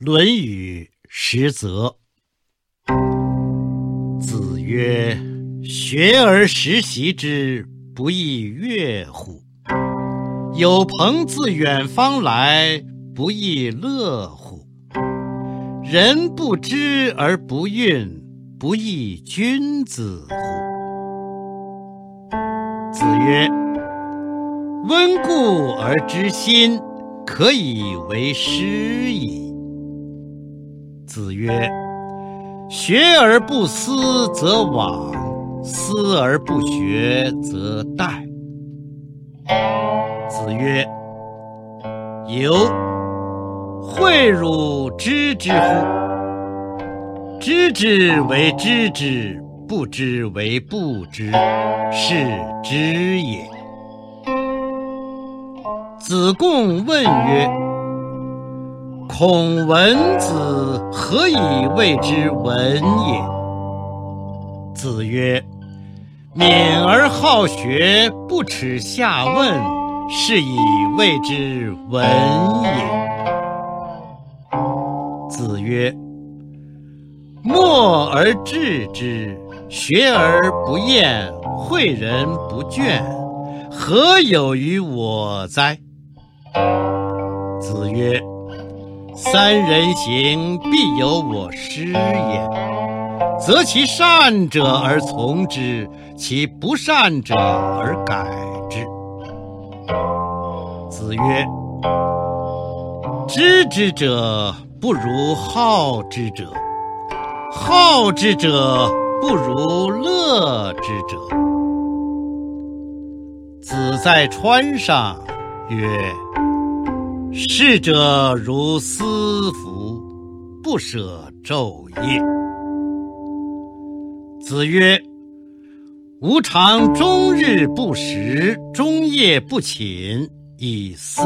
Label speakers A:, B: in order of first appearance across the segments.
A: 《论语·实则》子曰：“学而时习之，不亦说乎？有朋自远方来，不亦乐乎？人不知而不愠，不亦君子乎？”子曰：“温故而知新，可以为师矣。”子曰：“学而不思则罔，思而不学则殆。”子曰：“由，诲汝知之乎？知之为知之，不知为不知，是知也。”子贡问曰。孔文子何以谓之文也？子曰：“敏而好学，不耻下问，是以谓之文也。”子曰：“默而志之，学而不厌，诲人不倦，何有于我哉？”子曰。三人行，必有我师焉。择其善者而从之，其不善者而改之。子曰：“知之者不如好之者，好之者不如乐之者。”子在川上曰。逝者如斯夫，不舍昼夜。子曰：“吾尝终日不食，终夜不寝，以思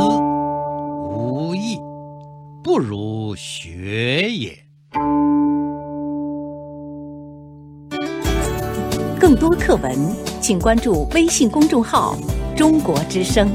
A: 无益，不如学也。”
B: 更多课文，请关注微信公众号“中国之声”。